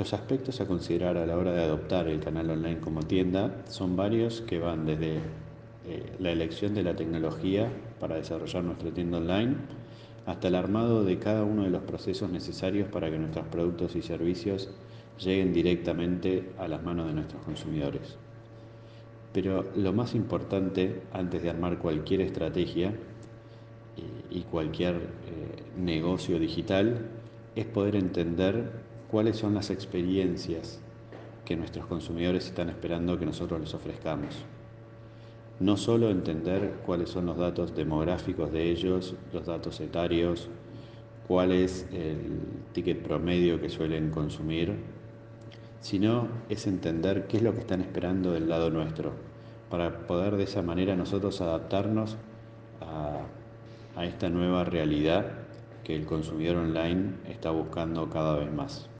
Los aspectos a considerar a la hora de adoptar el canal online como tienda son varios que van desde eh, la elección de la tecnología para desarrollar nuestra tienda online hasta el armado de cada uno de los procesos necesarios para que nuestros productos y servicios lleguen directamente a las manos de nuestros consumidores. Pero lo más importante antes de armar cualquier estrategia y cualquier eh, negocio digital es poder entender cuáles son las experiencias que nuestros consumidores están esperando que nosotros les ofrezcamos. No solo entender cuáles son los datos demográficos de ellos, los datos etarios, cuál es el ticket promedio que suelen consumir, sino es entender qué es lo que están esperando del lado nuestro, para poder de esa manera nosotros adaptarnos a, a esta nueva realidad que el consumidor online está buscando cada vez más.